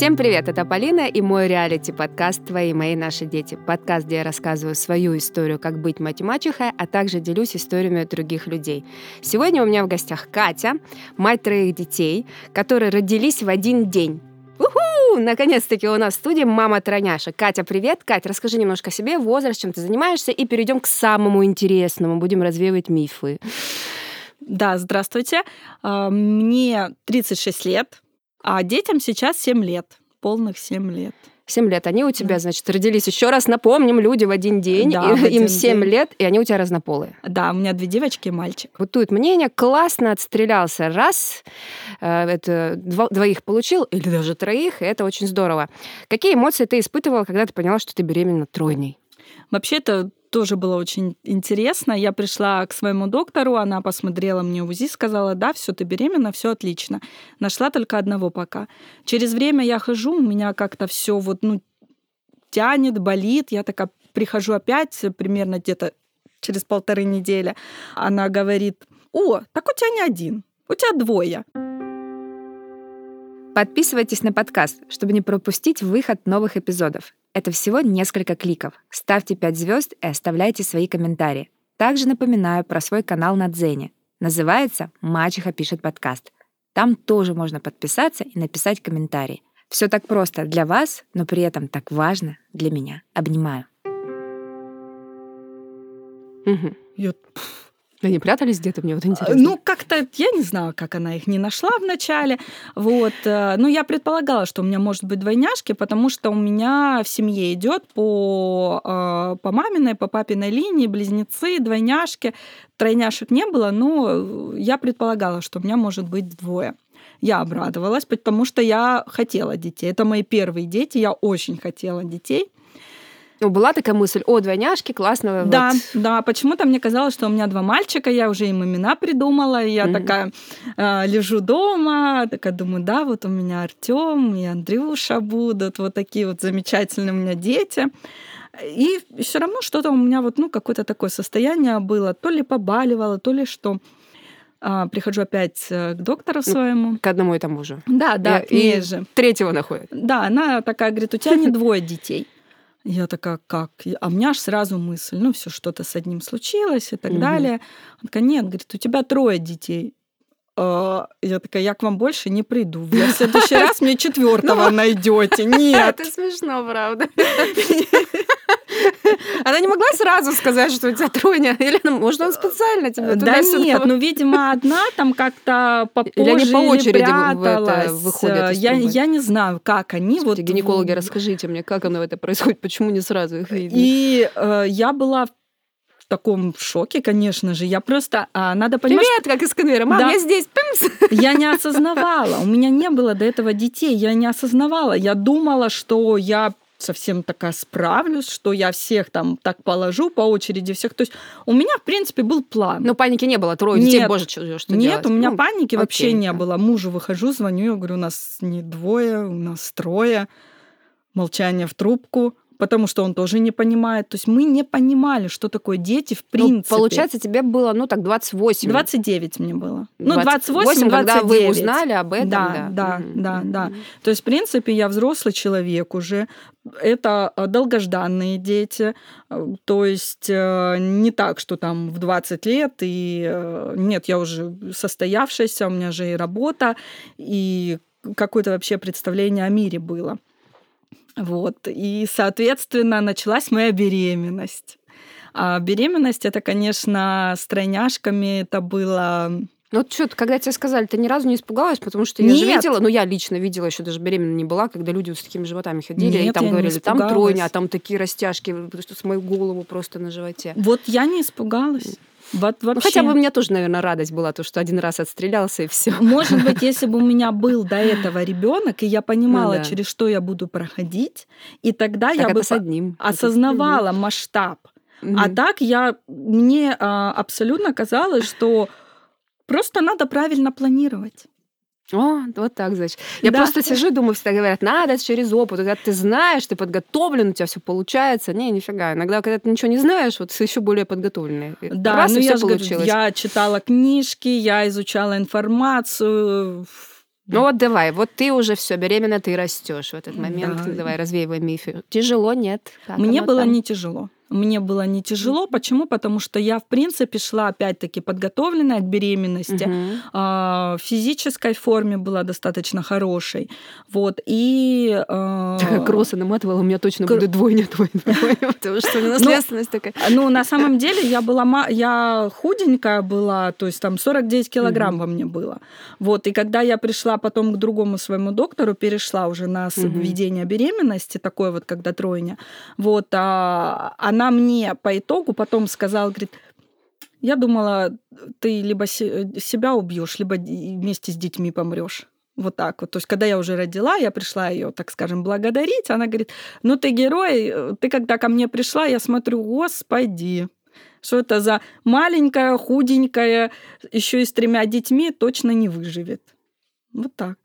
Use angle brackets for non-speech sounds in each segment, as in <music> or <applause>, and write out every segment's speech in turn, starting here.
Всем привет, это Полина и мой реалити-подкаст «Твои, мои, наши дети». Подкаст, где я рассказываю свою историю, как быть мать-мачехой, а также делюсь историями других людей. Сегодня у меня в гостях Катя, мать троих детей, которые родились в один день. Уху! Наконец-таки у нас в студии мама тройняша. Катя, привет. Катя, расскажи немножко о себе, возраст, чем ты занимаешься, и перейдем к самому интересному. Будем развеивать мифы. Да, здравствуйте. А, мне 36 лет, а детям сейчас 7 лет, полных 7 лет. 7 лет. Они у тебя, да. значит, родились еще раз, напомним, люди в один день, да, и, один им 7 день. лет, и они у тебя разнополые. Да, у меня две девочки и мальчик. Вот тут мнение, классно отстрелялся раз, э, это двоих получил, или даже троих, и это очень здорово. Какие эмоции ты испытывала, когда ты поняла, что ты беременна тройней? Вообще это тоже было очень интересно. Я пришла к своему доктору, она посмотрела мне УЗИ, сказала, да, все, ты беременна, все отлично. Нашла только одного пока. Через время я хожу, у меня как-то все вот, ну, тянет, болит. Я такая прихожу опять примерно где-то через полторы недели. Она говорит, о, так у тебя не один, у тебя двое. Подписывайтесь на подкаст, чтобы не пропустить выход новых эпизодов. Это всего несколько кликов. Ставьте 5 звезд и оставляйте свои комментарии. Также напоминаю про свой канал на Дзене. Называется «Мачеха пишет подкаст». Там тоже можно подписаться и написать комментарий. Все так просто для вас, но при этом так важно для меня. Обнимаю. Угу. Я они прятались где-то, мне вот интересно. Ну, как-то, я не знаю, как она их не нашла вначале. Вот. Э, ну, я предполагала, что у меня может быть двойняшки, потому что у меня в семье идет по, э, по маминой, по папиной линии близнецы, двойняшки. Тройняшек не было, но я предполагала, что у меня может быть двое. Я обрадовалась, потому что я хотела детей. Это мои первые дети, я очень хотела детей. Ну, была такая мысль, о, двойняшки, классно. Да, вот. да, почему-то мне казалось, что у меня два мальчика, я уже им имена придумала, и я mm-hmm. такая э, лежу дома, такая думаю, да, вот у меня Артем и Андрюша будут, вот такие вот замечательные у меня дети. И все равно что-то у меня вот, ну, какое-то такое состояние было, то ли побаливало, то ли что. А, прихожу опять э, к доктору своему. К одному и тому же. Да, да, и, и же. Третьего находит. Да, она такая говорит, у тебя не <laughs> двое детей. Я такая, как? А у меня аж сразу мысль, ну, все что-то с одним случилось и так угу. далее. Он такая, нет, говорит, у тебя трое детей. А, я такая, я к вам больше не приду. В следующий <laughs> раз мне четвертого ну, найдете. <laughs> Нет. Это смешно, правда. <laughs> Она не могла сразу сказать, что у тебя тройня? Или, может, он специально тебе Да нет, ну, видимо, одна там как-то попозже или по очереди пряталась. выходят я, я не знаю, как они. Господи, вот... гинекологи, расскажите мне, как оно это происходит, почему не сразу их видно? И э, я была в таком шоке, конечно же. Я просто... А, надо понимать... Привет, как из конвейера. Мам, да. я здесь. Пимс. Я не осознавала. У меня не было до этого детей. Я не осознавала. Я думала, что я совсем такая справлюсь, что я всех там так положу по очереди всех. То есть у меня, в принципе, был план. Но паники не было, трое детей, боже, что, что Нет, делать? у меня ну, паники окей. вообще не было. Мужу выхожу, звоню, я говорю, у нас не двое, у нас трое. Молчание в трубку потому что он тоже не понимает. То есть мы не понимали, что такое дети в ну, принципе. Ну, получается, тебе было, ну, так, 28. 29 мне было. Ну, 28, 28 когда вы узнали об этом, да. Да, да, mm-hmm. да, да. То есть, в принципе, я взрослый человек уже. Это э, долгожданные дети. Э, то есть э, не так, что там в 20 лет, и нет, я уже состоявшаяся, у меня же и работа, и какое-то вообще представление о мире было. Вот. И, соответственно, началась моя беременность. А беременность это, конечно, с тройняшками это было ну вот что, когда тебе сказали, ты ни разу не испугалась, потому что я Нет. же видела, ну я лично видела, еще даже беременна не была, когда люди вот с такими животами ходили, Нет, и там говорили, там тройня, а там такие растяжки, что с мою голову просто на животе. Вот я не испугалась. Вот вообще. Ну, хотя бы мне тоже, наверное, радость была, то, что один раз отстрелялся и все. Может быть, <laughs> если бы у меня был до этого ребенок, и я понимала, ну, да. через что я буду проходить, и тогда так я бы одним. осознавала это... масштаб. Угу. А так я мне а, абсолютно казалось, что просто надо правильно планировать. О, вот так, значит. Я да. просто сижу и думаю, всегда говорят, надо через опыт. Когда ты знаешь, ты подготовлен, у тебя все получается. Не, нифига. Иногда, когда ты ничего не знаешь, вот ты еще более подготовленный. Да, Раз, ну я получилось. Говорю, я читала книжки, я изучала информацию, Ну вот давай, вот ты уже все беременна, ты растешь в этот момент. Да. Давай, развеивай мифы. Тяжело, нет? Как Мне было там? не тяжело. Мне было не тяжело. Почему? Потому что я, в принципе, шла опять-таки подготовленная к беременности. Мгм. А, В физической форме была достаточно хорошей. Вот. И... а, Такая кросса наматывала, у меня точно Кр- будет двойня, двойня, двойня, потому что у меня наследственность такая. Ну, на самом деле, я была я худенькая была, то есть там 49 килограмм во мне было. Вот, и когда я пришла потом к другому своему доктору, перешла уже на введение беременности, такое вот, когда тройня, вот, а, она мне по итогу потом сказала, говорит, я думала, ты либо се- себя убьешь, либо вместе с детьми помрешь. Вот так вот. То есть, когда я уже родила, я пришла ее, так скажем, благодарить. Она говорит, ну ты герой, ты когда ко мне пришла, я смотрю, господи, что это за маленькая, худенькая, еще и с тремя детьми, точно не выживет. Вот так.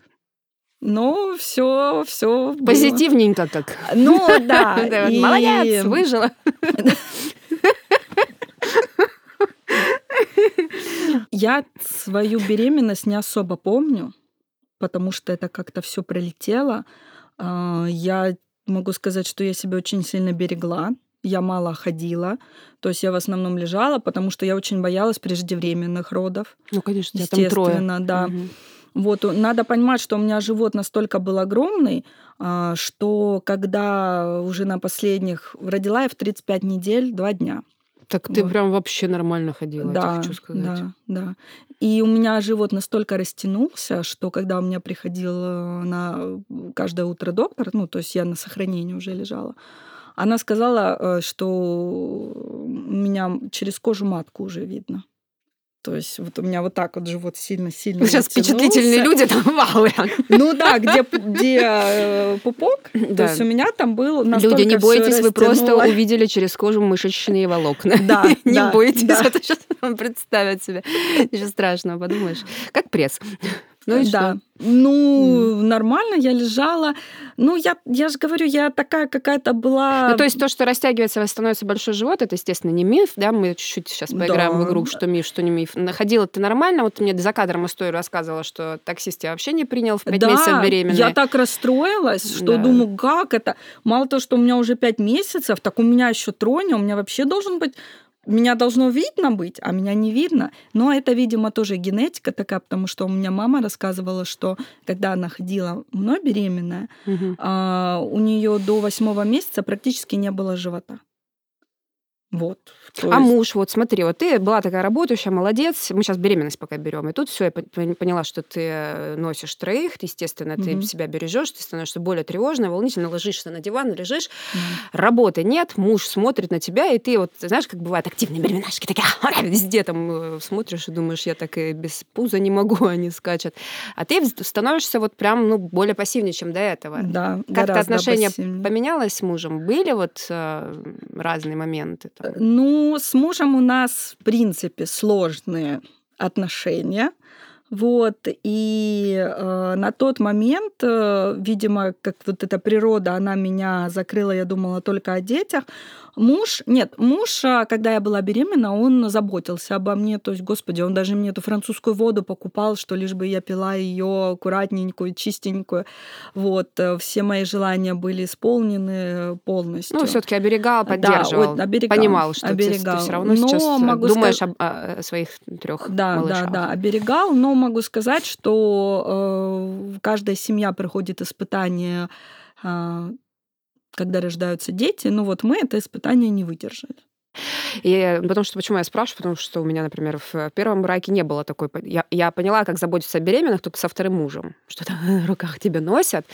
Но все, все. Позитивненько как. Ну <laughs> да. И- Молодец, выжила. <laughs> Я свою беременность не особо помню, потому что это как-то все пролетело. А, Я могу сказать, что я себя очень сильно берегла. Я мало ходила, то есть я в основном лежала, потому что я очень боялась преждевременных родов. Ну, конечно, тебя там трое. Естественно, да. Мгм. Вот, э, надо понимать, что у меня живот настолько был огромный, а, что когда уже на последних родила я в 35 недель, два дня. Так ты Вот. прям вообще нормально ходила, я Да, хочу сказать. да, да. И у меня живот настолько растянулся, что когда у меня приходил э, на каждое утро доктор, ну, то есть я на сохранении уже лежала, она сказала, э, что у меня через кожу матку уже видно. То есть вот у меня вот так вот живот сильно-сильно Сейчас растянулся. впечатлительные люди там вау. Ну да, где, где э, пупок, то Да. есть у меня там был настолько Люди, не бойтесь, вы просто увидели через кожу мышечные волокна. <laughs> Да, <laughs> Не да, бойтесь, да. <laughs> это сейчас представить себе. Ничего страшного, подумаешь. Как пресс. Ну и да. что? Ну, нормально, я лежала. Ну, я, я же говорю, я такая какая-то была... Ну, то есть то, что растягивается, становится большой живот, это, естественно, не миф, да, мы чуть-чуть сейчас поиграем в Да. игру, что миф, что не миф. Находила ты нормально, вот ты мне за кадром историю рассказывала, что таксист тебя вообще не принял в 5 да, месяцев беременной. я так расстроилась, что Да. думаю, как это? Мало того, что у меня уже пять месяцев, так у меня еще троня, у меня вообще должен быть меня должно видно быть, а меня не видно. Но это, видимо, тоже генетика такая, потому что у меня мама рассказывала, что когда она ходила мной беременная, а, у нее до восьмого месяца практически не было живота. Вот. А есть- муж, вот смотри, вот ты была такая работающая, молодец. Мы сейчас беременность пока берем. И тут все, я пон- поняла, что ты э, носишь троих, естественно, ты Мгм. себя бережешь, ты становишься более тревожной, волнительно, ложишься на диван, лежишь, М. работы нет, муж смотрит на тебя, и ты вот, знаешь, как бывают активные беременашки, такие «Ура!» везде там э, смотришь и думаешь, я так и без пуза не могу, <laughs> они скачут. А ты становишься вот прям, ну, более пассивнее, чем до этого. Да, Как-то отношения пассивнее. поменялось с мужем? Были вот э, разные моменты? там? Ну, с мужем у нас, в принципе, сложные отношения. Вот, и э, на тот момент, э, видимо, как вот эта природа, она меня закрыла, я думала только о детях. Муж, нет, муж, а, когда я была беременна, он заботился обо мне, то есть, господи, он даже мне эту французскую воду покупал, что лишь бы я пила ее аккуратненькую, чистенькую. Вот, э, все мои желания были исполнены полностью. Ну, все-таки оберегал, поддерживал. Да, о- оберегал, Понимал, что оберегал. ты, все равно Но сейчас э, могу думаешь сказать- об- о, своих трех Да, малышах. да, да, оберегал, но могу сказать, что э, каждая семья проходит испытание, а, когда рождаются дети. Ну вот мы это испытание не выдержали. И потому что почему я спрашиваю, потому что у меня, например, в первом браке не было такой. Я, я поняла, как заботиться о беременных только со вторым мужем, <laughs> что там на руках тебя носят,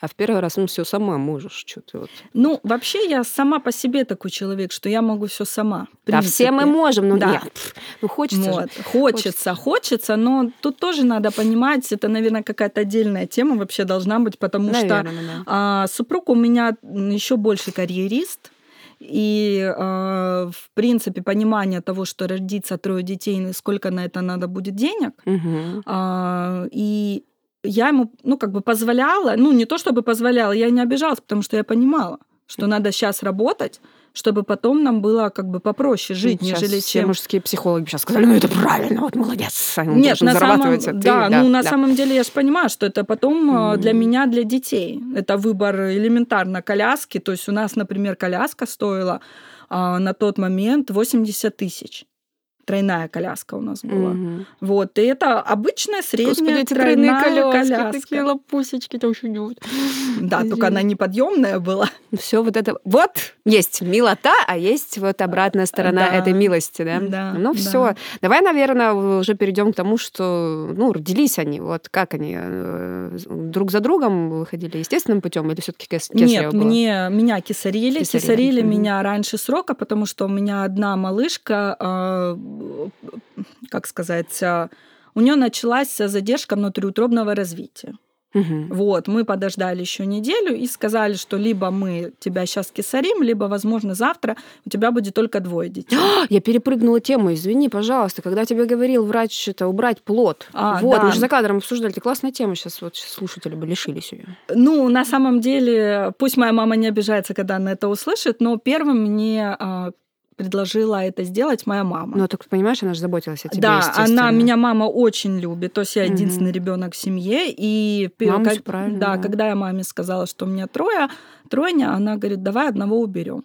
а в первый раз ну все сама можешь, что ты вот. Ну вообще я сама по себе такой человек, что я могу все сама. в Да, все мы можем, но Да. нет, ну хочется же. Вот. Хочется, хочется, но тут тоже надо понимать, это, наверное, какая-то отдельная тема вообще должна быть, потому что Наверное, да. А, супруг у меня еще больше карьерист. И, а, в принципе, понимание того, что родится трое детей, и сколько на это надо будет денег. А, и я ему, ну, как бы позволяла, ну, не то чтобы позволяла, я не обижалась, потому что я понимала, что надо сейчас работать, чтобы потом нам было как бы попроще жить, Сейчас нежели все чем... мужские психологи сейчас сказали, ну это правильно, вот молодец, он Нет, на самом, а ты- да, ну на да. самом деле я же понимаю, что это потом э, для меня, для детей. Это выбор элементарно коляски. То есть у нас, например, коляска стоила а, на тот момент 80 тысяч. Тройная коляска у нас была. Мгм. Вот, и это обычная средняя Господи, эти тройная коляски, коляска. такие лопусечки, это очень удобно. Да, только она неподъемная была. Все вот это. Вот есть милота, а есть вот обратная сторона Да. этой милости, да? Да, Ну да. все. Давай, наверное, уже перейдем к тому, что ну родились они. Вот как они э, друг за другом выходили естественным путем или все-таки Нет, мне, меня кисарили. Кесарево, Кисарили мгм. меня раньше срока, потому что у меня одна малышка, а, как сказать, а, у нее началась задержка внутриутробного развития. Вот, мы подождали еще неделю и сказали, что либо мы тебя сейчас кисарим, либо, возможно, завтра у тебя будет только двое детей. <gasps> Я перепрыгнула тему, извини, пожалуйста, когда тебе говорил врач это убрать плод. А, вот, да. мы же за кадром обсуждали, это классная тема, сейчас вот слушатели бы лишились ее. Ну, на самом деле, пусть моя мама не обижается, когда она это услышит, но первым мне а, предложила это сделать моя мама. Ну, так понимаешь, она же заботилась о тебе, Да, она меня мама очень любит, то есть я единственный ребенок в семье, и Мама как- правильно, да, да. когда я маме сказала, что у меня трое, тройня, она говорит, давай одного уберем.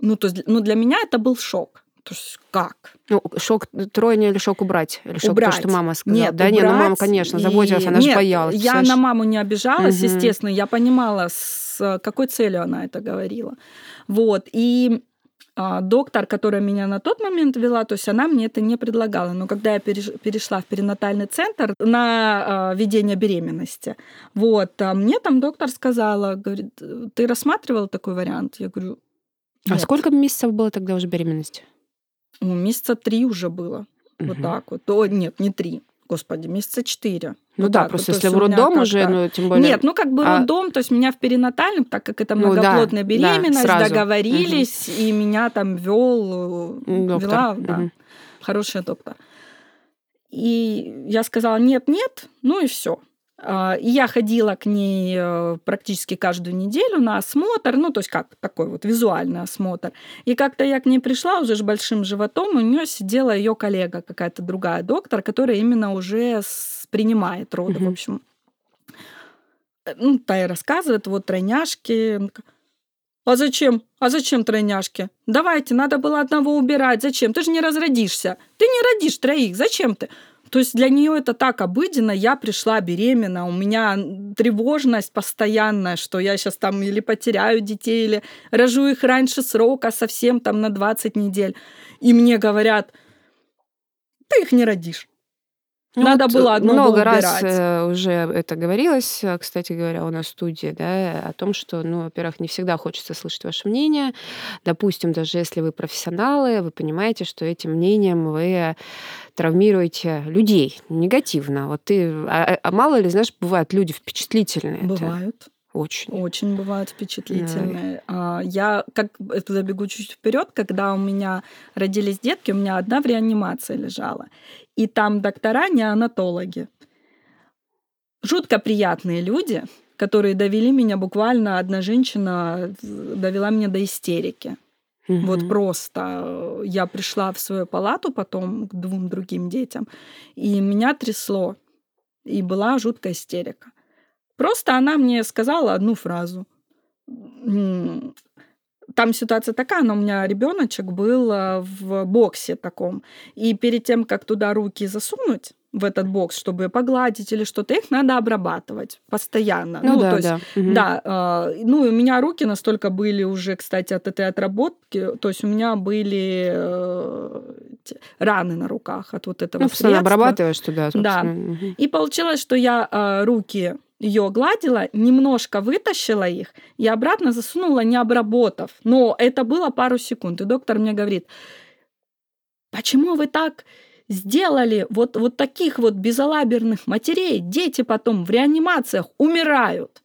Ну, то есть, ну, для меня это был шок. То есть как? Ну, шок тройня или шок убрать? Или шок Убрать. то, что мама сказала? Нет, да, не, ну мама, конечно, и- заботилась, она же Нет, боялась. Я на маму не обижалась, Мгм. естественно, я понимала, с какой целью она это говорила. Вот, и доктор, которая меня на тот момент вела, то есть она мне это не предлагала. Но когда я переш- перешла в перинатальный центр на а, ведение беременности, вот, а мне там доктор сказала, говорит, ты рассматривал такой вариант? Я говорю, А «Нет». сколько месяцев было тогда уже беременности? Ну, месяца три уже было. Вот Мгм. так вот. О, нет, не три. Господи, месяца четыре. Ну Вот да, так вот. просто То если в роддом уже, ну, тем более... Нет, ну как бы А- роддом, то есть меня в перинатальном, так как это Ну да, многоплодная да, беременность, сразу. договорились, и меня там вел, М, доктор. вела, да, Мгм. хороший доктор. И я сказала нет-нет, ну и все. И я ходила к ней э, практически каждую неделю на осмотр, ну, то есть как такой вот визуальный осмотр. И как-то я к ней пришла уже с большим животом, у нее сидела ее коллега, какая-то другая доктор, которая именно уже принимает роды, Мгм. в общем. Э, Ну, та и рассказывает, вот тройняшки. А зачем? А зачем тройняшки? Давайте, надо было одного убирать. Зачем? Ты же не разродишься. Ты не родишь троих. Зачем ты? То есть для нее это так обыденно. Я пришла беременна, у меня тревожность постоянная, что я сейчас там или потеряю детей, или рожу их раньше срока, совсем там на 20 недель. И мне говорят, ты их не родишь. Ну Надо вот было одного много раз убирать. э, уже это говорилось, э, кстати говоря, у нас в студии, да, о том, что, ну, во-первых, не всегда хочется слышать ваше мнение. Допустим, даже если вы профессионалы, вы понимаете, что этим мнением вы травмируете людей негативно. Вот ты, а, а мало ли, знаешь, бывают люди впечатлительные. Это Бывают. Очень. Очень бывают впечатлительные. А, Я как это забегу чуть вперед, когда у меня родились детки, у меня одна в реанимации лежала. И там доктора неонатологи. Жутко приятные люди, которые довели меня буквально одна женщина довела меня до истерики. Вот Мгм. просто э, я пришла в свою палату потом к двум другим детям, и меня трясло. И была жуткая истерика. Просто она мне сказала одну фразу. Там ситуация такая, но у меня ребеночек был э, в боксе таком. И перед тем, как туда руки засунуть в этот бокс, чтобы погладить или что-то, их надо обрабатывать постоянно. Ну, да, то есть да. Да, а, ну у меня руки настолько были уже, кстати, от этой отработки, то есть у меня были э, раны на руках от вот этого Ну, средства. обрабатываешь туда. Да. собственно. Мгм. И получилось, что я а, руки ее гладила, немножко вытащила их и обратно засунула, не обработав. Но это было пару секунд. И доктор мне говорит, почему вы так сделали вот, вот таких вот безалаберных матерей? Дети потом в реанимациях умирают.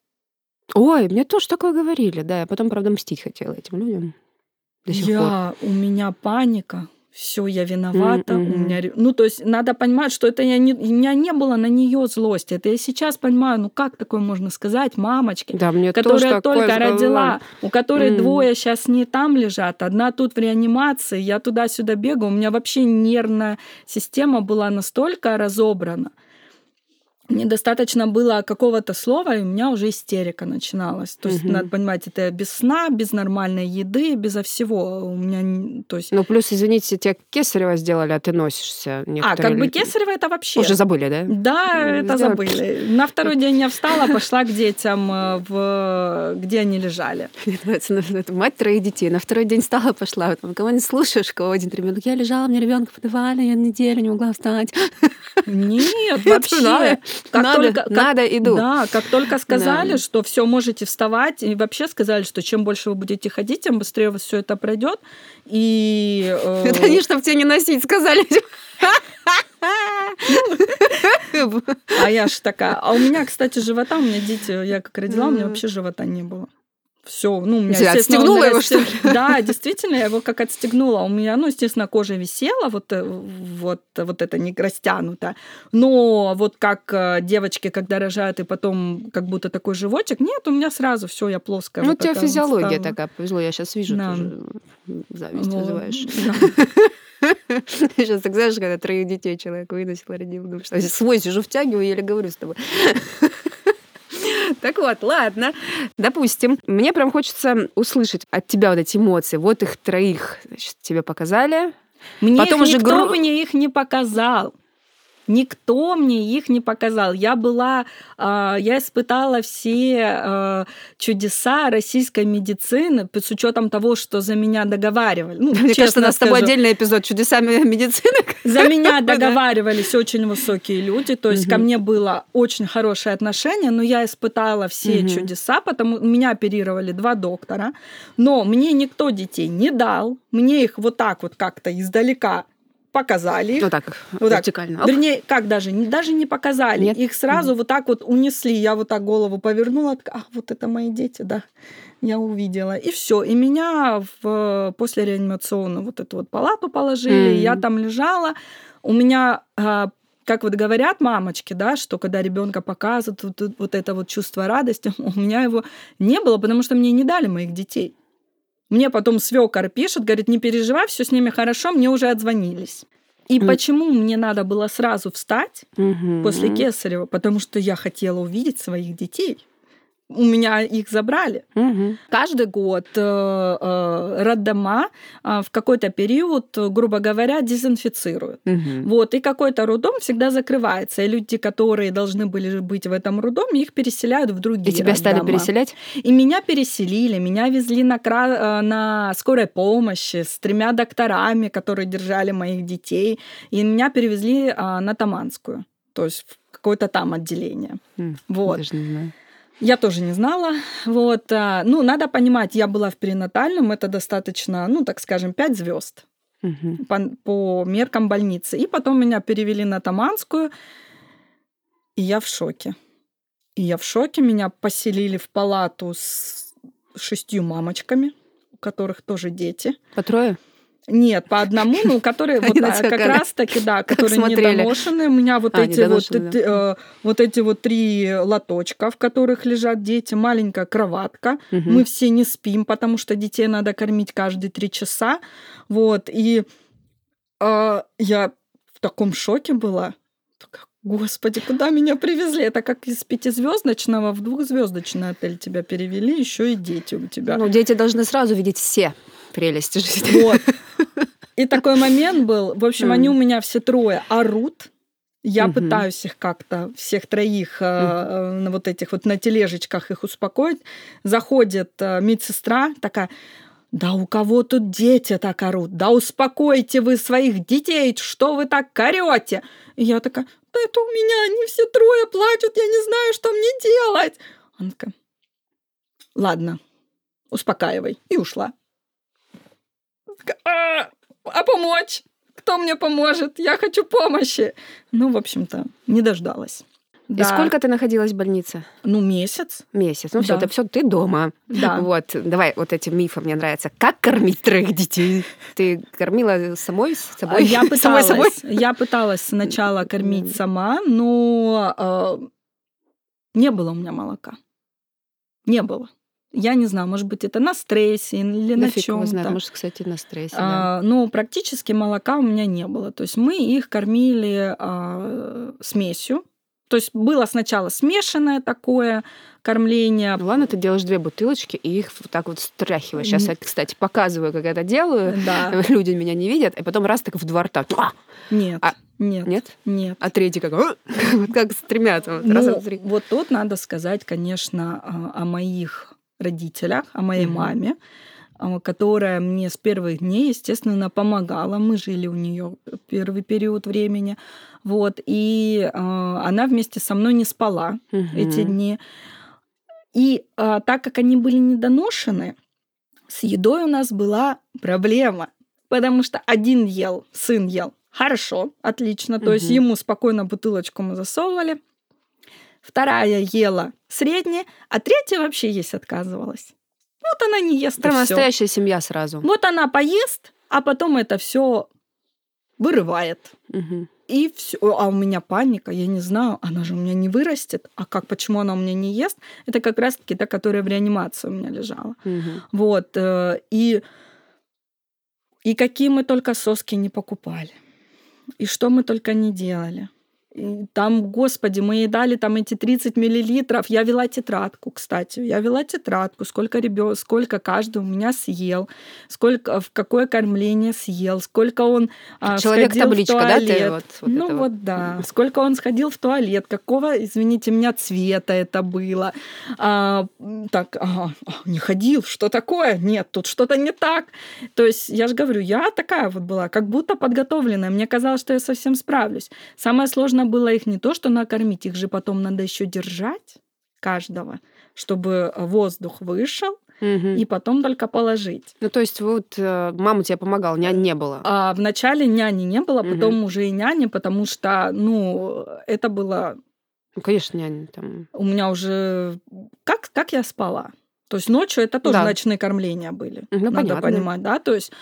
Ой, мне тоже такое говорили, да. Я потом, правда, мстить хотела этим людям. До сих пор. я, у меня паника. Все, я виновата, mm-hmm. у меня, ну то есть надо понимать, что это я не, у меня не было на нее злости, это я сейчас понимаю, ну как такое можно сказать мамочке, да, мне которая только родила, у которой mm-hmm. двое сейчас не там лежат, одна тут в реанимации, я туда-сюда бегаю, у меня вообще нервная система была настолько разобрана, мне достаточно было какого-то слова, и у меня уже истерика начиналась. То есть, угу. надо понимать, это без сна, без нормальной еды, безо всего. У меня, то есть... Ну, плюс, извините, тебе кесарево сделали, а ты носишься. А, как бы кесарево это вообще... Уже забыли, да? Да, это забыли. На второй день я встала, пошла к детям, э, в... где они лежали. <laughs> Мне нравится, мать троих детей. На второй день встала, пошла. Там, кого не слушаешь, кого один ребенок. Я лежала, мне ребенка подавали, я неделю не могла встать. Нет, <laughs> вообще. Как надо, только, как, надо, иду. Да, как только сказали, да. что все можете вставать, и вообще сказали, что чем больше вы будете ходить, тем быстрее у вас все это пройдет. И э... <laughs> это они, чтобы тебя не носить, сказали. А я ж такая. А у меня, кстати, живота, у меня дети, я как родила, у меня вообще живота не было все, ну, у меня, Ты отстегнула его, что ли? Да, действительно, я его как отстегнула. У меня, ну, естественно, кожа висела, вот, э, вот, вот это не растянуто. Но вот как э, девочки, когда рожают, и потом как будто такой животик, нет, у меня сразу все, я плоская. Ну, вот у тебя физиология стала. такая, повезло, я сейчас вижу, да. тоже зависть ну, вызываешь. Сейчас <laughs> так знаешь, когда троих детей человек выносил, родил, думаю, что свой сижу втягиваю, еле говорю с тобой. Так вот, ладно. Допустим, мне прям хочется услышать от тебя вот эти эмоции. Вот их троих, значит, тебе показали. Мне Потом их уже никто гру... мне их не показал. Никто мне их не показал. Я была, а, я испытала все а, чудеса российской медицины с учетом того, что за меня договаривали. Ну, Мне кажется, у нас с тобой отдельный эпизод чудесами <laughs> медицины. За меня договаривались очень высокие люди, то есть ко мне было очень хорошее отношение, но я испытала все чудеса, потому меня оперировали два доктора, но мне никто детей не дал, мне их вот так вот как-то издалека показали. Вот так, вот вертикально. Так. Вернее, как даже, даже не показали. Нет? Их сразу mm вот так вот унесли. Я вот так голову повернула, так, а, вот это мои дети, да. Я увидела. И все. И меня в, после реанимационную вот эту вот палату положили. mm Я там лежала. У меня а, как вот говорят мамочки, да, что когда ребенка показывают вот, вот это вот чувство радости, <laughs> у меня его не было, потому что мне не дали моих детей. Мне потом свекор пишет, говорит, не переживай, все с ними хорошо, мне уже отзвонились. И mm. почему мне надо было сразу встать mm-hmm. после Кесарева? Потому что я хотела увидеть своих детей у меня их забрали. Угу. Каждый год э, э, роддома э, в какой-то период, грубо говоря, дезинфицируют. Угу. Вот, и какой-то роддом всегда закрывается. И люди, которые должны были быть в этом роддоме, их переселяют в другие И тебя роддома. стали переселять? И меня переселили, меня везли на, кра... Э, на скорой помощи с тремя докторами, которые держали моих детей. И меня перевезли э, на Таманскую, то есть в какое-то там отделение. Mm, вот. Даже не знаю. Я тоже не знала. Вот. А, ну, надо понимать, я была в перинатальном, это достаточно, ну, так скажем, 5 звезд угу. по, по меркам больницы. И потом меня перевели на Таманскую, и я в шоке. И я в шоке. Меня поселили в палату с шестью мамочками, у которых тоже дети. По трое? Нет, по одному, ну, которые <laughs> вот а, как раз таки, да, которые недоношенные. У меня вот а, эти вот, э, вот эти вот три лоточка, в которых лежат дети, маленькая кроватка. Угу. Мы все не спим, потому что детей надо кормить каждые три часа. Вот, и э, я в таком шоке была. Господи, куда меня привезли? Это как из пятизвездочного в двухзвездочный отель тебя перевели, еще и дети у тебя. Ну, дети должны сразу видеть все прелести жизни. Вот. И <laughs> такой момент был. В общем, они у меня все трое орут. Я пытаюсь их как-то, всех троих, э, на вот этих вот на тележечках их успокоить. Заходит э, медсестра такая, да у кого тут дети так орут? Да успокойте вы своих детей, что вы так орете? И я такая, да это у меня, они все трое плачут, я не знаю, что мне делать. Она такая, ладно, успокаивай. И ушла. А, а помочь? Кто мне поможет? Я хочу помощи. Ну, в общем-то, не дождалась. И сколько ты находилась в больнице? Ну, месяц. Месяц. Ну, все, Да. это все ты дома. Да. Вот, давай, вот эти мифы мне нравятся. Как кормить троих детей? Ты кормила самой, с собой? Я <laughs> Самой пыталась, собой? я пыталась сначала кормить сама, но э, не было у меня молока. Не было. Я не знаю, может быть, это на стрессе или Да на чем-то. может, кстати, на стрессе, да. А, ну, практически молока у меня не было. То есть мы их кормили а, смесью. То есть было сначала смешанное такое кормление. Ну ладно, ты делаешь две бутылочки и их вот так вот стряхиваешь. Сейчас я, кстати, показываю, как это делаю. Да. <laughs> Люди меня не видят, и потом раз так в два рта. Нет, А, нет, Нет? нет. А третий как, <laughs> вот как стремят. Вот, Ну, раз, два, три. вот тут надо сказать, конечно, а, о моих родителях, о моей Мгм. маме, а, которая мне с первых дней, естественно, помогала. Мы жили у нее первый период времени. Вот, и а, она вместе со мной не спала эти Мгм. дни. И а, так как они были недоношены, с едой у нас была проблема. Потому что один ел, сын ел хорошо, отлично. То есть Мгм. ему спокойно бутылочку мы засовывали. Вторая ела средняя, а третья вообще есть отказывалась. Вот она не ест. Прям настоящая семья сразу. Вот она поест, а потом это все вырывает. Мгм. И все. А у меня паника, я не знаю, она же у меня не вырастет. А как, почему она у меня не ест? Это как раз-таки та, которая в реанимации у меня лежала. Мгм. Вот. э, И, и какие мы только соски не покупали. И что мы только не делали. Там, господи, мы ей дали там эти 30 миллилитров. Я вела тетрадку, кстати. Я вела тетрадку, сколько ребенок, сколько каждый у меня съел, сколько, в какое кормление съел, сколько он а, Человек сходил в табличка, да, ты туалет. вот, вот ну вот, да. Сколько он сходил в туалет, какого, извините меня, цвета это было. А, так, ага, а, не ходил, что такое? Нет, тут что-то не так. То есть, я же говорю, я такая вот была, как будто подготовленная. Мне казалось, что я совсем справлюсь. Самое сложное было их не то, что накормить, их же потом надо еще держать каждого, чтобы воздух вышел, Мгм. и потом только положить. Ну, то есть вот э, мама тебе помогала, нянь не было. А вначале няни не было, потом уже и няни, потому что, ну, это было Ну, конечно, нянь там. у меня уже... Как, как я спала? То есть ночью это тоже Да. ночные кормления были. Ну, надо понятно. понимать, да? То есть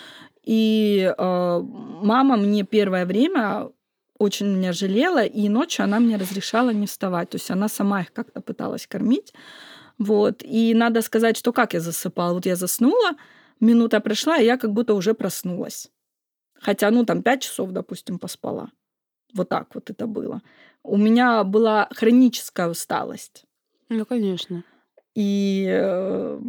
и э, мама мне первое время очень меня жалела, и ночью она мне разрешала не вставать. То есть она сама их как-то пыталась кормить. Вот. И надо сказать, что как я засыпала. Вот я заснула, минута прошла, и я как будто уже проснулась. Хотя, ну, там, пять часов, допустим, поспала. Вот так вот это было. У меня была хроническая усталость. Ну, конечно. И э,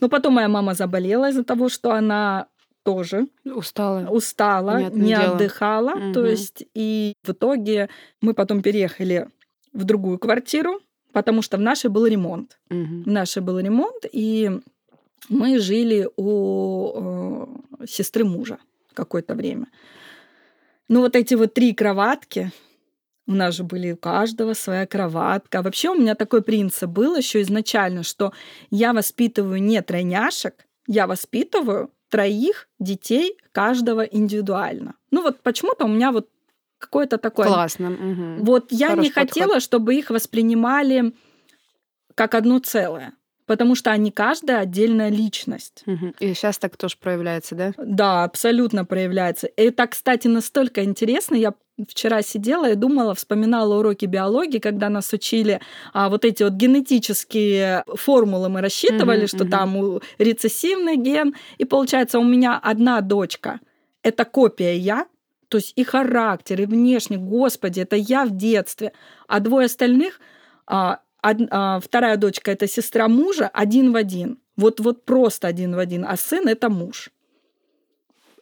ну, потом моя мама заболела из-за того, что она тоже Устала. устала, Понятное не дело. отдыхала. То Мгм. есть, и в итоге мы потом переехали в другую квартиру, потому что в нашей был ремонт. Мгм. В нашей был ремонт, и мы жили у э, сестры мужа какое-то время. Ну, вот эти вот три кроватки, у нас же были у каждого своя кроватка. Вообще у меня такой принцип был еще изначально, что я воспитываю не тройняшек, я воспитываю троих детей каждого индивидуально. Ну вот почему-то у меня вот какое-то такое... Классно. мгм. Вот я Хороший не хотела, чтобы их воспринимали как одно целое, потому что они каждая отдельная личность. Мгм. И сейчас так тоже проявляется, да? Да, абсолютно проявляется. И Это, кстати, настолько интересно. Я вчера сидела и думала, вспоминала уроки биологии, когда нас учили а, вот эти вот генетические формулы мы рассчитывали, Мгм, что мгм. там рецессивный ген, и получается у меня одна дочка — это копия я, то есть и характер, и внешне, господи, это я в детстве, а двое остальных а, од- а, вторая дочка это сестра мужа один в один. Вот, вот просто один в один, а сын это муж.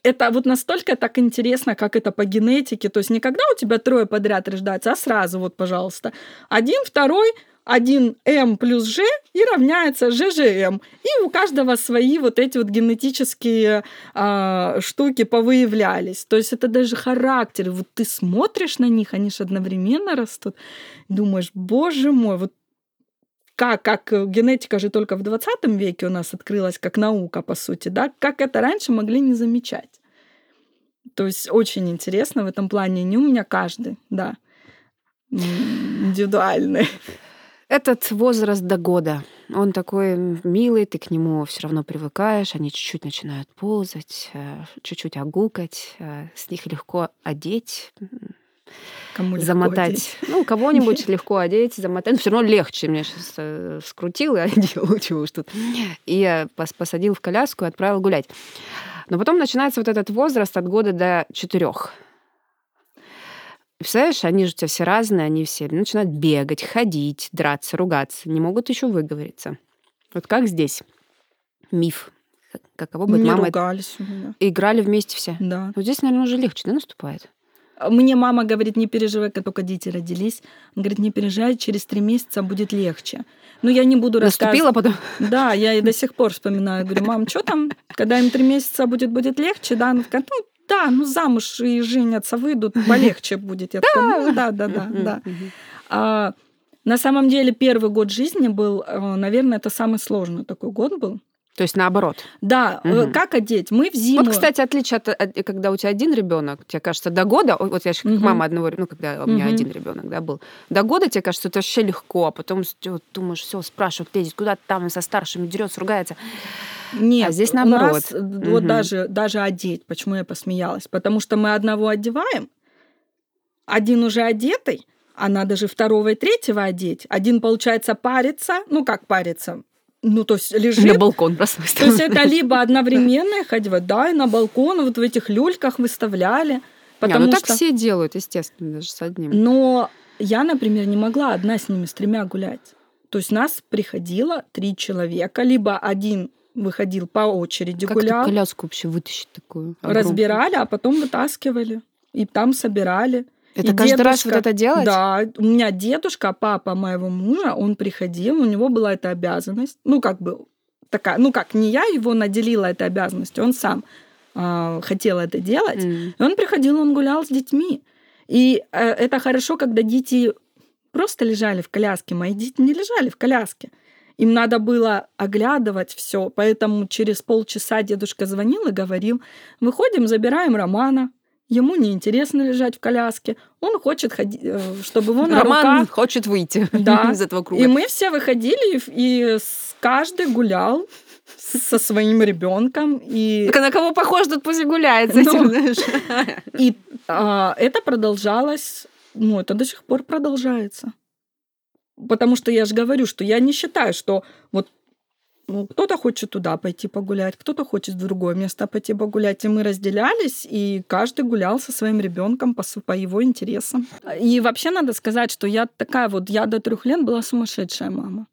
Это вот настолько так интересно, как это по генетике. То есть не когда у тебя трое подряд рождаются, а сразу вот, пожалуйста. Один, второй, один М плюс Ж и равняется ЖЖМ. И у каждого свои вот эти вот генетические а, штуки повыявлялись. То есть это даже характер. Вот ты смотришь на них, они же одновременно растут. Думаешь, боже мой, вот как, как э, генетика же только в 20 веке у нас открылась как наука, по сути, да, как это раньше могли не замечать. То есть очень интересно в этом плане. Не у меня каждый, да. индивидуальные. Этот возраст до года, он такой милый, ты к нему все равно привыкаешь, они чуть-чуть начинают ползать, э, чуть-чуть огукать, э, с них легко одеть, Кому замотать. Ну, кого-нибудь <laughs> легко одеть, замотать. Но все равно легче. Мне сейчас скрутил и <laughs> одел, чего уж тут. И посадил в коляску и отправил гулять. Но потом начинается вот этот возраст от года до четырех. Представляешь, они же у тебя все разные, они все начинают бегать, ходить, драться, ругаться, не могут еще выговориться. Вот как здесь? Миф. Каково быть Не ругались у меня. Играли вместе все. Да. Вот здесь, наверное, уже легче, да, наступает? Мне мама говорит, не переживай, как только дети родились. Она говорит, не переживай, через три месяца будет легче. Но я не буду Наступила потом? Да, я и до сих пор вспоминаю. Говорю, мам, что там, когда им три месяца будет, будет легче? Да, она такая, ну да, ну замуж и женятся, выйдут, полегче будет. Я такая, ну да, да, да, да. А, на самом деле первый год жизни был, э, наверное, это самый сложный такой год был. То есть наоборот. Да, э, Мгм. как одеть? Мы в зиму... Вот, кстати, отличие от, от- когда у тебя один ребенок, тебе кажется, до года, вот я же как Мгм. мама одного, ну, когда у меня Мгм. один ребенок, да, был, до года тебе кажется, это вообще легко, а потом вот думаешь, все, спрашивают, лезет, куда там со старшими дерется, ругается. Нет, А здесь наоборот. нас, э, вот даже, даже одеть, почему я посмеялась? Потому что мы одного одеваем, один уже одетый, а надо же второго и третьего одеть. Один, получается, парится, ну как парится, ну то есть На лежит. балкон просто То есть это либо одновременное ходьба, да, и на балкон вот в этих люльках выставляли. Потому ну так что... все делают, естественно, даже с одним. Но я, например, не могла одна с ними, с тремя гулять. То есть нас приходило три человека, либо один выходил по очереди, как гулял. эту коляску вообще вытащить такую? огромную? разбирали, а потом вытаскивали. И там собирали. Это И каждый раз дедушка- вот это делать? Да, у меня дедушка, папа моего мужа, он приходил, у него была эта обязанность. Ну, как бы такая, ну как, не я его наделила этой обязанностью, он сам а, хотел это делать. М. И он приходил, он гулял с детьми. И э, это хорошо, когда дети просто лежали в коляске. Мои дети не лежали в коляске. Им надо было оглядывать все. Поэтому через полчаса дедушка звонил и говорил, выходим, забираем Романа. Ему неинтересно лежать в коляске. Он хочет, ходи- э, чтобы его на Роман руках... хочет выйти Да. <laughs> из этого круга. И мы все выходили, и, каждый гулял со своим ребенком. И Так а на кого похож, тут пусть и гуляет с Ну. этим, знаешь. <laughs> И а, это продолжалось, ну, это до сих пор продолжается. Потому что я же говорю, что я не считаю, что вот ну, кто-то хочет туда пойти погулять, кто-то хочет в другое место пойти погулять. И мы разделялись, и каждый гулял со своим ребенком по, по его интересам. И вообще надо сказать, что я такая вот, я до трех лет была сумасшедшая мама.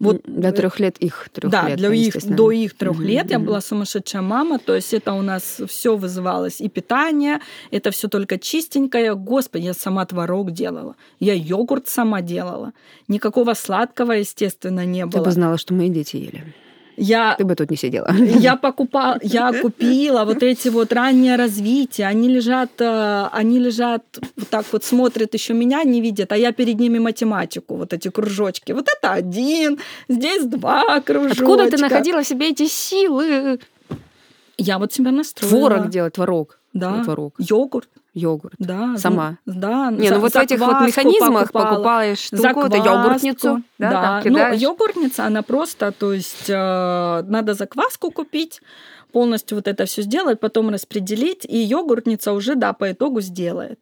Вот до трех лет их трех да, лет. для ну, их, до их трех Мгм, лет я была сумасшедшая мама, то есть это у нас все вызывалось и питание, это все только чистенькое. Господи, я сама творог делала, я йогурт сама делала, никакого сладкого, естественно, не Ты было. бы знала, что мои дети ели. Я Ты бы тут не сидела. я покупала, я купила вот эти вот раннее развитие. Они лежат, э, они лежат вот так вот смотрят еще меня не видят, а я перед ними математику, вот эти кружочки. Вот это один, здесь два кружочка. Откуда ты находила в себе эти силы? Я вот себя настроила. Творог делать, творог. Да. Ну, Творог, Йогурт, йогурт. да. Сама? Да. Не, за- ну вот в этих вот механизмах покупала. покупаешь это Закваску, йогуртницу, да, да. там ну, йогуртница, она просто, то есть э, надо закваску купить, полностью вот это все сделать, потом распределить, и йогуртница уже, да, по итогу сделает.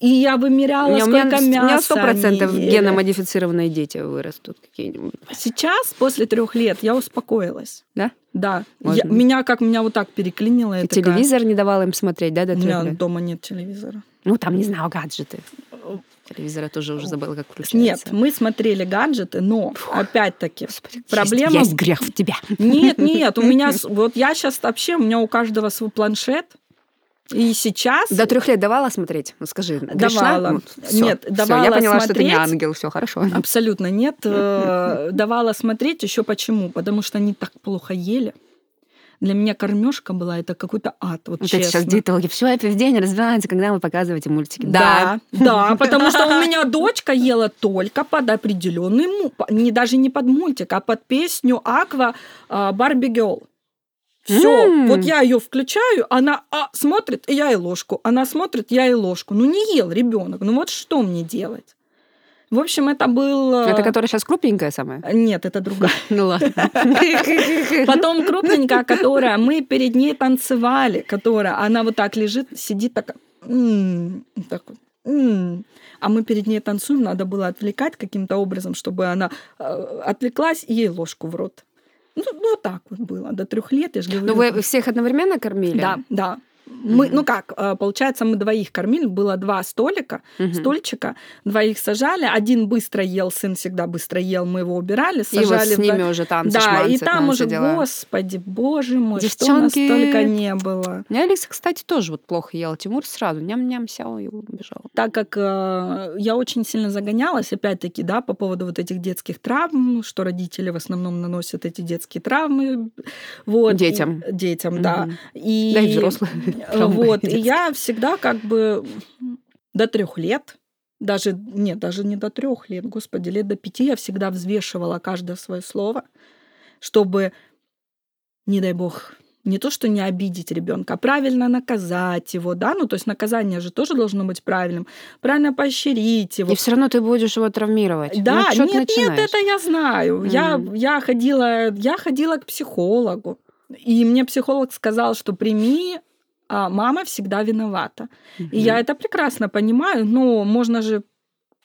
И я вымеряла, Не, у меня сколько у меня мяса сто процентов они ели. геномодифицированные дети вырастут какие-нибудь. Сейчас, после трех лет, я успокоилась. Да? Да. Может Я- меня как меня вот так переклинило. И такая, телевизор не давал им смотреть, да, до У меня трех лет? дома нет телевизора. Ну, там, не знаю, гаджеты. Телевизора тоже уже забыла, как включается. Нет, мы смотрели гаджеты, но опять-таки Господи, проблема- Есть, есть грех в тебя. Нет, нет, у меня <laughs> вот я сейчас вообще у меня у каждого свой планшет, и сейчас До трех лет давала смотреть? Ну, скажи, грешна? Давала. Вот, всё, Нет, всё, давала я поняла, что ты не смотреть. ангел, все хорошо. абсолютно нет, <laughs> э, давала смотреть еще почему, потому что они так плохо ели. Для меня кормежка была это какой-то ад, вот, Вот сейчас диетологи, все это в день развивается, когда вы показываете мультики. Да, да, <laughs> потому что у меня дочка ела только под определенный, не даже не под мультик, а под песню Аква Барби Гелл. Все, М. вот я ее включаю, она а, смотрит, и я и ложку. Она смотрит, я и ложку. Ну не ел ребенок. Ну вот что мне делать? В общем, это был... Это которая сейчас крупненькая самая? Нет, это другая. <laughs> Ну ладно. <laughs> Потом крупненькая, которая мы перед ней танцевали, которая, она вот так лежит, сидит так, так вот, а мы перед ней танцуем, надо было отвлекать каким-то образом, чтобы она э, отвлеклась и ей ложку в рот. Ну, ну, вот так вот было. До трех лет, я же говорю. Ну вы всех одновременно кормили? Да, да. Мы, ну как, э, получается, мы двоих кормили, было два столика, Мгм. стульчика, двоих сажали, один быстро ел, сын всегда быстро ел, мы его убирали, И вот сажали. с в- ними уже танцы, да, шманцы, и там уже, дела. господи, боже мой, что у нас Девчонки. только не было. У меня Алиса, кстати, тоже вот плохо ела. Тимур сразу ням-ням сял и убежал. Так как э, я очень сильно загонялась, опять-таки, да, по поводу вот этих детских травм, что родители в основном наносят эти детские травмы. Вот, Детям. И- детям, да. Мгм. И, Да и взрослые травмы Вот, <laughs> и я всегда как бы до трех лет, даже, нет, даже не до трех лет, господи, лет до пяти я всегда взвешивала каждое свое слово, чтобы, не дай бог, не то, что не обидеть ребенка, а правильно наказать его, да, ну то есть наказание же тоже должно быть правильным, правильно поощрить его. И все равно ты будешь его травмировать. Да, ну, чё ты нет, нет, это я знаю. Я, Мгм. я, ходила, я ходила к психологу. И мне психолог сказал, что прими, мама всегда виновата. И я это прекрасно понимаю, но можно же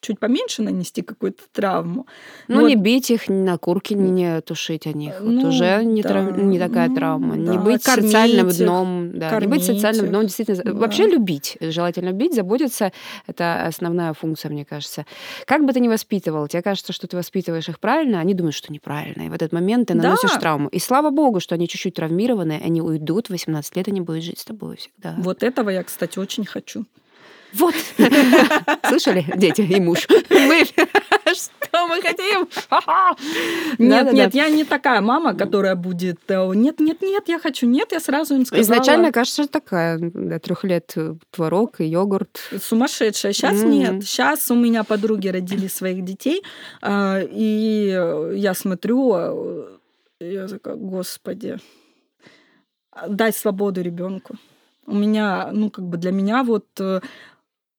чуть поменьше нанести какую-то травму. Ну, Вот. не бить их, на курки не тушить о них. Вот Ну, уже не, да. трав- не такая Ну, травма. Не да. быть Кормить социальным их, дном. Да. Не быть социальным их. дном, действительно. Да. Вообще любить. Желательно любить, заботиться. Это основная функция, мне кажется. Как бы ты ни воспитывал, тебе кажется, что ты воспитываешь их правильно, они думают, что неправильно. И в этот момент ты Да. наносишь травму. И слава богу, что они чуть-чуть травмированы, они уйдут, 18 лет они будут жить с тобой всегда. Вот этого я, кстати, очень хочу. Вот. <laughs> Слышали, дети и муж? Мы <laughs> что мы хотим? <laughs> Нет, нет, я не такая мама, которая будет. э, Нет, нет, нет, я хочу. Нет, я сразу им сказала. Изначально кажется такая, до трех лет э, творог и йогурт. Сумасшедшая. Сейчас нет. Сейчас у меня подруги родили своих детей, а, и э, я смотрю, э, я такая, господи, дай свободу ребенку. У меня, ну, как бы для меня вот...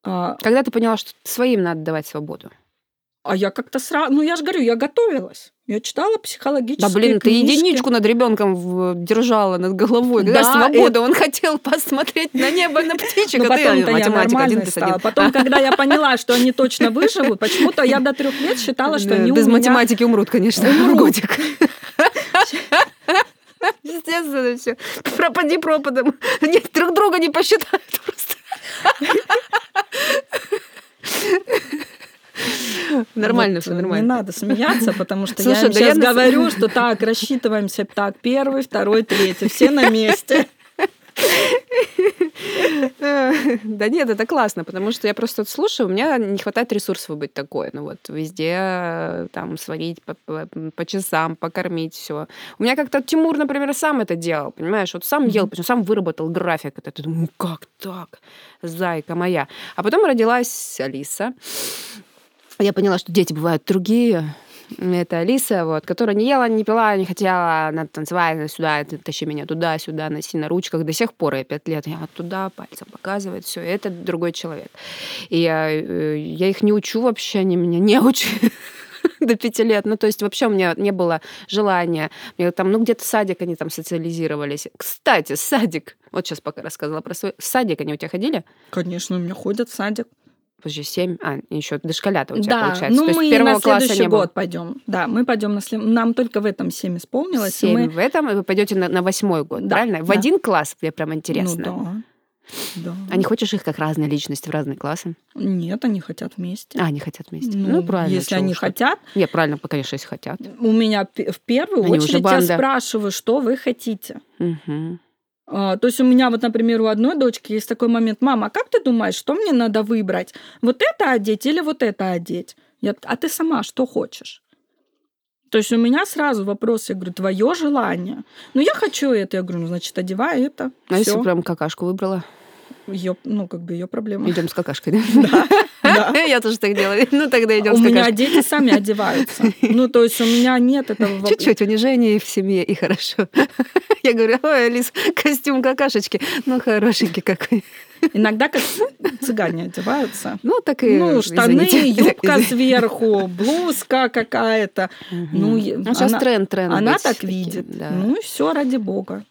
а Когда ты поняла, что своим надо давать свободу? а я как-то сразу... Ну, я же говорю, я готовилась. Я читала психологические Да блин, ты книжки. единичку над ребенком держала над головой. Когда Да, свобода, он хотел посмотреть на небо на птичек, а ты математика один стала. Потом, когда я поняла, что они точно выживут, почему-то я до трех лет считала, что они Без математики умрут, конечно, Умрут. годик. <laughs> Естественно, все. Пропади пропадом. Нет, друг друга не посчитают просто. <laughs> Нормально Вот, все, нормально. Не надо смеяться, потому что Слушай, я да сейчас я говорю, что так, рассчитываемся так, первый, второй, третий, все на месте. <laughs> <laughs> Да нет, это классно, потому что я просто слушаю, у меня не хватает ресурсов быть такой. Ну вот везде э, там сварить по, по- по часам, покормить, все. У меня как-то Тимур, например, сам это делал, понимаешь? Вот сам ел, причем сам выработал график. Это ты думаешь, ну как так, зайка моя. А потом родилась Алиса. Я поняла, что дети бывают другие. Это Алиса, вот, которая не ела, не пила, не хотела, она танцевать, она сюда, тащи меня туда, сюда, носи на ручках. До сих пор я пять лет, я вот туда пальцем показывает, все, это другой человек. И я, э, я их не учу вообще, они меня не учат <laughs> до пяти лет. Ну, то есть вообще у меня не было желания. Мне там, ну, где-то садик они там социализировались. Кстати, садик. Вот сейчас пока рассказала про свой... Садик они у тебя ходили? Конечно, у меня ходят в садик. Подожди, семь? А, еще дошколята у тебя, Да, получается. ну То есть мы первого на класса следующий не было. год пойдем. Да, мы пойдем на след... Нам только в этом 7 исполнилось. и Семь мы... в этом, и вы пойдете на, на восьмой год, Да, правильно? В да. один класс, мне прям интересно. Ну да. да. А не хочешь их как разные личности в разные классы? Нет, они хотят вместе. А, они хотят вместе. Ну, правильно. Если они тут. хотят, Не, правильно, конечно, если хотят. у меня в первую Они очередь я спрашиваю, что вы хотите. Мгм. А, То есть у меня вот, например, у одной дочки есть такой момент, мама, а как ты думаешь, что мне надо выбрать? Вот это одеть или вот это одеть? Я, а ты сама что хочешь? То есть у меня сразу вопрос, я говорю, твое желание. Ну, я хочу это. Я говорю, ну, значит, одевай это. А если Всё. прям какашку выбрала? Ее, ну, как бы ее проблема. Идем с какашкой, Да. <laughs> да. <laughs> Я тоже так делаю. Ну, тогда идем У с меня какашкой. дети сами одеваются. Ну, то есть у меня нет этого... Чуть-чуть унижение в семье, и хорошо. <laughs> Я говорю, ой, Алис, костюм какашечки. Ну, хорошенький какой. Иногда как цыгане одеваются. Ну, так и... Ну, штаны, извините. юбка сверху, блузка какая-то. Мгм. Ну, Ну, сейчас она- тренд, тренд. Она так видит. да. Ну и все ради бога.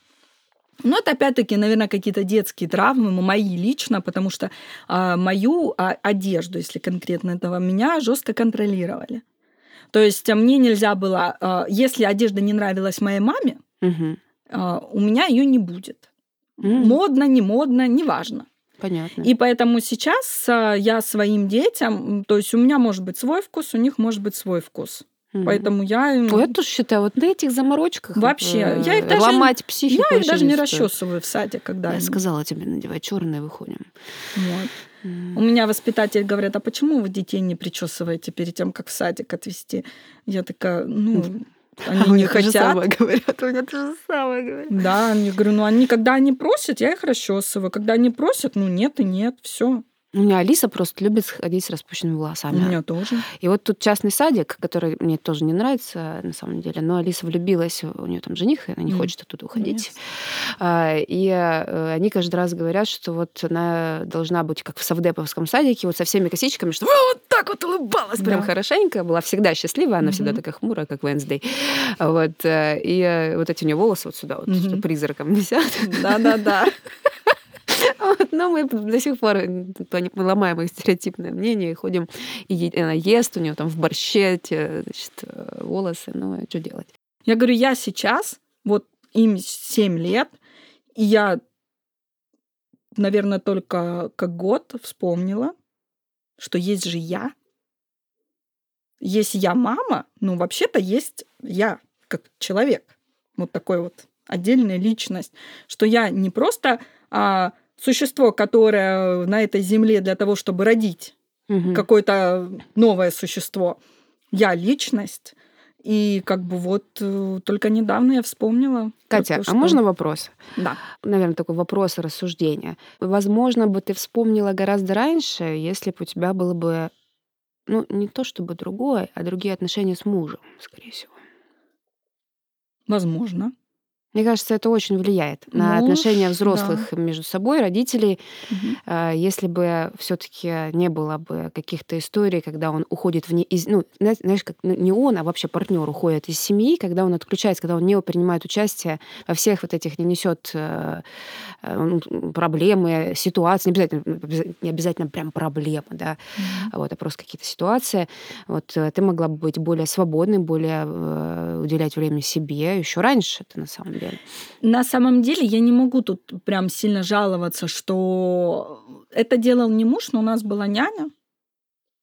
Ну, это опять-таки, наверное, какие-то детские травмы, мои лично, потому что а, мою а, одежду, если конкретно этого, меня жестко контролировали. То есть а, мне нельзя было, а, если одежда не нравилась моей маме, Мгм. а, у меня ее не будет. М, Модно, не модно, неважно. Понятно. И поэтому сейчас а, я своим детям, то есть у меня может быть свой вкус, у них может быть свой вкус. Мгм. Поэтому я им- Ой, я тоже считаю, вот на этих заморочках Вообще, э, я их даже- ломать психику я их даже не стоит. расчесываю в садик, когда Я они- сказала тебе, надевай черное, выходим. Вот. М. У меня воспитатель говорят, а почему вы детей не причесываете перед тем, как в садик отвезти? Я такая, ну, А они у не то хотят. самое говорят, у меня то же самое говорят. Да, я говорю, ну они, когда они просят, я их расчесываю. Когда они просят, ну нет и нет, все. У меня Алиса просто любит ходить с распущенными У волосами. меня тоже. И вот тут частный садик, который мне тоже не нравится на самом деле, но Алиса влюбилась, у нее там жених, и она не М. хочет оттуда уходить. А, И э, они каждый раз говорят, что вот она должна быть как в совдеповском садике, вот со всеми косичками, что вот так вот улыбалась прям Да. хорошенько, была всегда счастлива, она всегда Мгм. такая хмурая, как Венсдей. Вот. э, И э, вот эти у нее волосы вот сюда вот что призраком висят. Да-да-да. <laughs> Но мы до сих пор э, ломаем их стереотипное мнение и ходим, и она ест, у нее там в борще значит, э, волосы, ну, что делать? Я говорю, я сейчас, вот им 7 лет, и я, наверное, только как год вспомнила, что есть же я. Есть я мама, ну, вообще-то есть я, как человек. Вот такой вот отдельная личность. Что я не просто а, существо, которое на этой земле для того, чтобы родить Мгм. какое-то новое существо. Я личность. И как бы вот э, только недавно я вспомнила. Катя, то, а что- можно вопрос? Да. Наверное, такой вопрос рассуждения. Возможно, бы ты вспомнила гораздо раньше, если бы у тебя было бы, ну, не то чтобы другое, а другие отношения с мужем, скорее всего. Возможно. Мне кажется, это очень влияет на Муж, отношения да. взрослых между собой, родителей. А, Если бы все-таки не было бы каких-то историй, когда он уходит вне из, ну, зна- знаешь, как ну, не он, а вообще партнер уходит из семьи, когда он отключается, когда он не принимает участие во всех вот этих, не несет э, э, ну, проблемы, ситуации, не обязательно, обяза- не обязательно прям проблемы, да, Мгм. вот, а просто какие-то ситуации. Вот э, ты могла бы быть более свободной, более уделять время себе еще раньше, это на самом деле. На самом деле я не могу тут прям сильно жаловаться, что это делал не муж, но у нас была няня.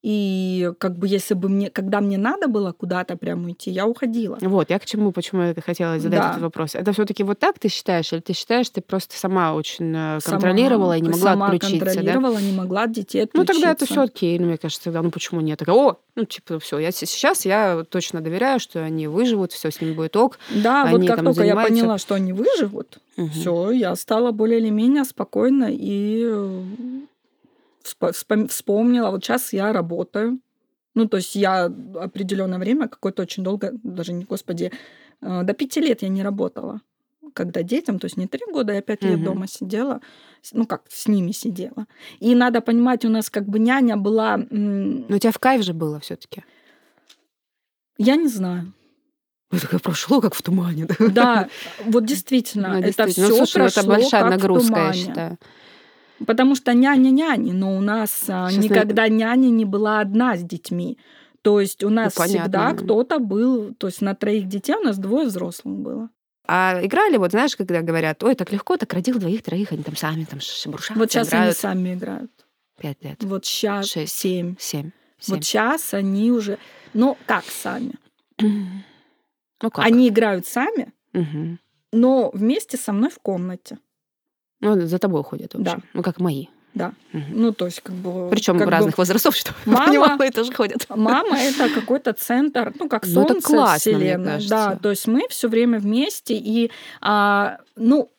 И как бы если бы мне, когда мне надо было куда-то прям уйти, я уходила. Вот, я к чему, почему я хотела задать Да. этот вопрос. Это все-таки вот так ты считаешь, или ты считаешь, ты просто сама очень э, Сама- контролировала и не могла сама отключиться, да? контролировала, не могла от детей Ну отключиться. тогда это все окей, ну мне кажется, тогда, ну почему нет? Такая, о, ну типа все, я сейчас я точно доверяю, что они выживут, все с ними будет ок. Да, вот Они как там только я занимаются. поняла, что они выживут, Мгм. все, я стала более или менее спокойна и э, вспомнила. Вот сейчас я работаю. Ну, то есть я определенное время, какое-то очень долго, даже не, господи, э, до пяти лет я не работала. Когда детям, то есть не три года, я пять лет Мгм. дома сидела, ну как, с ними сидела. И надо понимать, у нас как бы няня была, Но у тебя в кайф же было все-таки. я не знаю. Ну, такое прошло, как в тумане. Да, <laughs> вот действительно, Ну, это действительно. все Ну, слушай, ну, это прошло большая как в нагрузка, я тумане. считаю. Потому что няня няни, но у нас а, Сейчас никогда няня не была одна с детьми. То есть у нас Ну, всегда кто-то был, то есть на троих детей у нас двое взрослых было. А играли, вот знаешь, когда говорят, ой, так легко, так родил двоих-троих, они там сами там шебуршатся, вот сейчас они играют. сами играют. Пять лет, Вот сейчас Шесть. семь. семь, Вот семь. сейчас они уже, ну как сами? <clears throat> Ну как? Они играют сами, Мгм. но вместе со мной в комнате. Ну, за тобой ходят, в общем. Да. Ну, как мои. Да. Мгм. Ну то есть как бы. Причем как бы разных возрастов, что <laughs> Мама- понимала, и тоже ходят. Мама это какой-то центр, ну как Ну, это солнце классно, вселенной. Да, то есть мы все время вместе и, а, ну,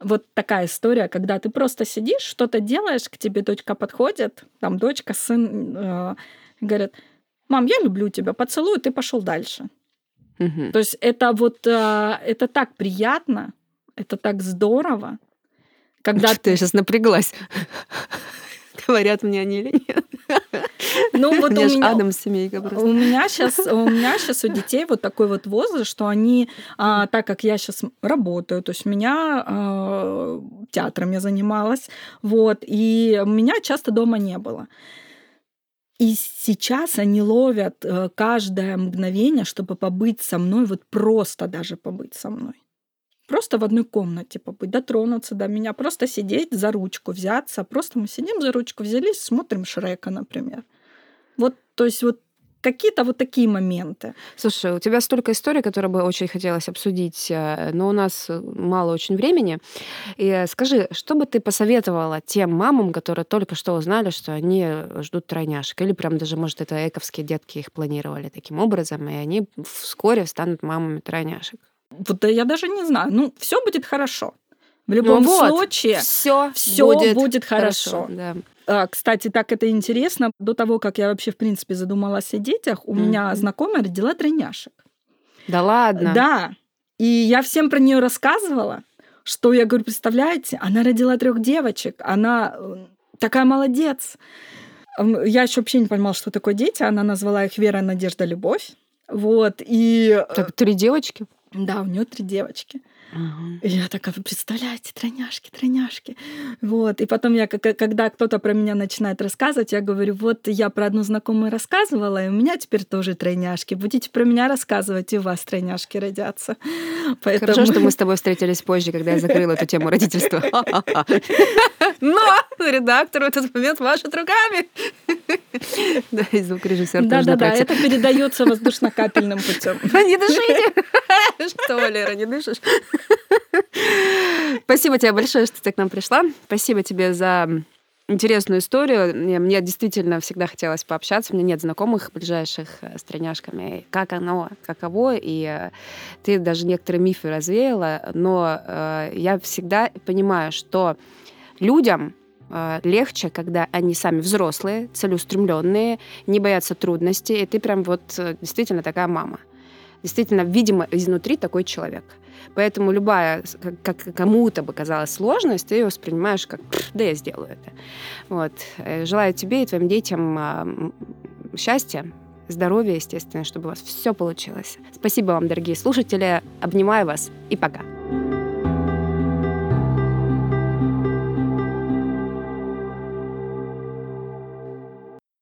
вот такая история, когда ты просто сидишь, что-то делаешь, к тебе дочка подходит, там дочка, сын, э, говорят, мам, я люблю тебя, поцелую, ты пошел дальше. Угу. То есть это вот, э, это так приятно, это так здорово, когда ты... сейчас напряглась. <laughs> Говорят мне они или нет? Ну <laughs> вот у, у меня, Адам семейка просто. У меня сейчас, у меня сейчас у детей вот такой вот возраст, что они, а, так как я сейчас работаю, то есть меня а, театром я занималась, вот, и меня часто дома не было. И сейчас они ловят э, каждое мгновение, чтобы побыть со мной, вот просто даже побыть со мной. Просто в одной комнате побыть, дотронуться до меня, просто сидеть за ручку, взяться. Просто мы сидим за ручку, взялись, смотрим Шрека, например. Вот, то есть вот какие-то вот такие моменты. Слушай, у тебя столько историй, которые бы очень хотелось обсудить, э, но у нас мало очень времени. И скажи, что бы ты посоветовала тем мамам, которые только что узнали, что они ждут тройняшек? Или прям даже, может, это эковские детки их планировали таким образом, и они вскоре станут мамами тройняшек? Вот я даже не знаю. Ну, все будет хорошо. В любом ну вот, случае, все, все будет, будет хорошо. хорошо да. А, кстати, так это интересно. До того, как я вообще, в принципе, задумалась о детях, у mm-hmm. меня знакомая родила тройняшек. Да ладно? Да. И я всем про нее рассказывала, что я говорю, представляете, она родила трех девочек, она э, такая молодец. Я еще вообще не понимала, что такое дети. Она назвала их Вера, Надежда, Любовь. Вот, и... Э, так, три девочки? Да, у нее три девочки. Ага. Я такая, вы представляете, тройняшки, тройняшки. Вот. И потом я, когда кто-то про меня начинает рассказывать, я говорю, вот я про одну знакомую рассказывала, и у меня теперь тоже тройняшки. Будете про меня рассказывать, и у вас тройняшки родятся. Поэтому... Хорошо, что мы <laughs> с тобой встретились позже, когда я закрыла эту тему родительства. Но редактор в этот момент машет руками. Да, и звукорежиссер Да, да, да, это передается воздушно-капельным путем. <laughs> Не дышите! Что, Лера, не дышишь? <laughs> Спасибо тебе большое, что ты к нам пришла. Спасибо тебе за интересную историю. Мне действительно всегда хотелось пообщаться. У меня нет знакомых ближайших э, с тройняшками. Как оно, каково. И э, ты даже некоторые мифы развеяла. Но э, я всегда понимаю, что людям легче, когда они сами взрослые, целеустремленные, не боятся трудностей. И ты прям вот действительно такая мама. Действительно, видимо, изнутри такой человек. Поэтому любая, как, кому-то бы казалась сложность, ты ее воспринимаешь как «да, я сделаю это». Вот. Э, желаю тебе и твоим детям а, счастья, здоровья, естественно, чтобы у вас все получилось. Спасибо вам, дорогие слушатели. Обнимаю вас и пока.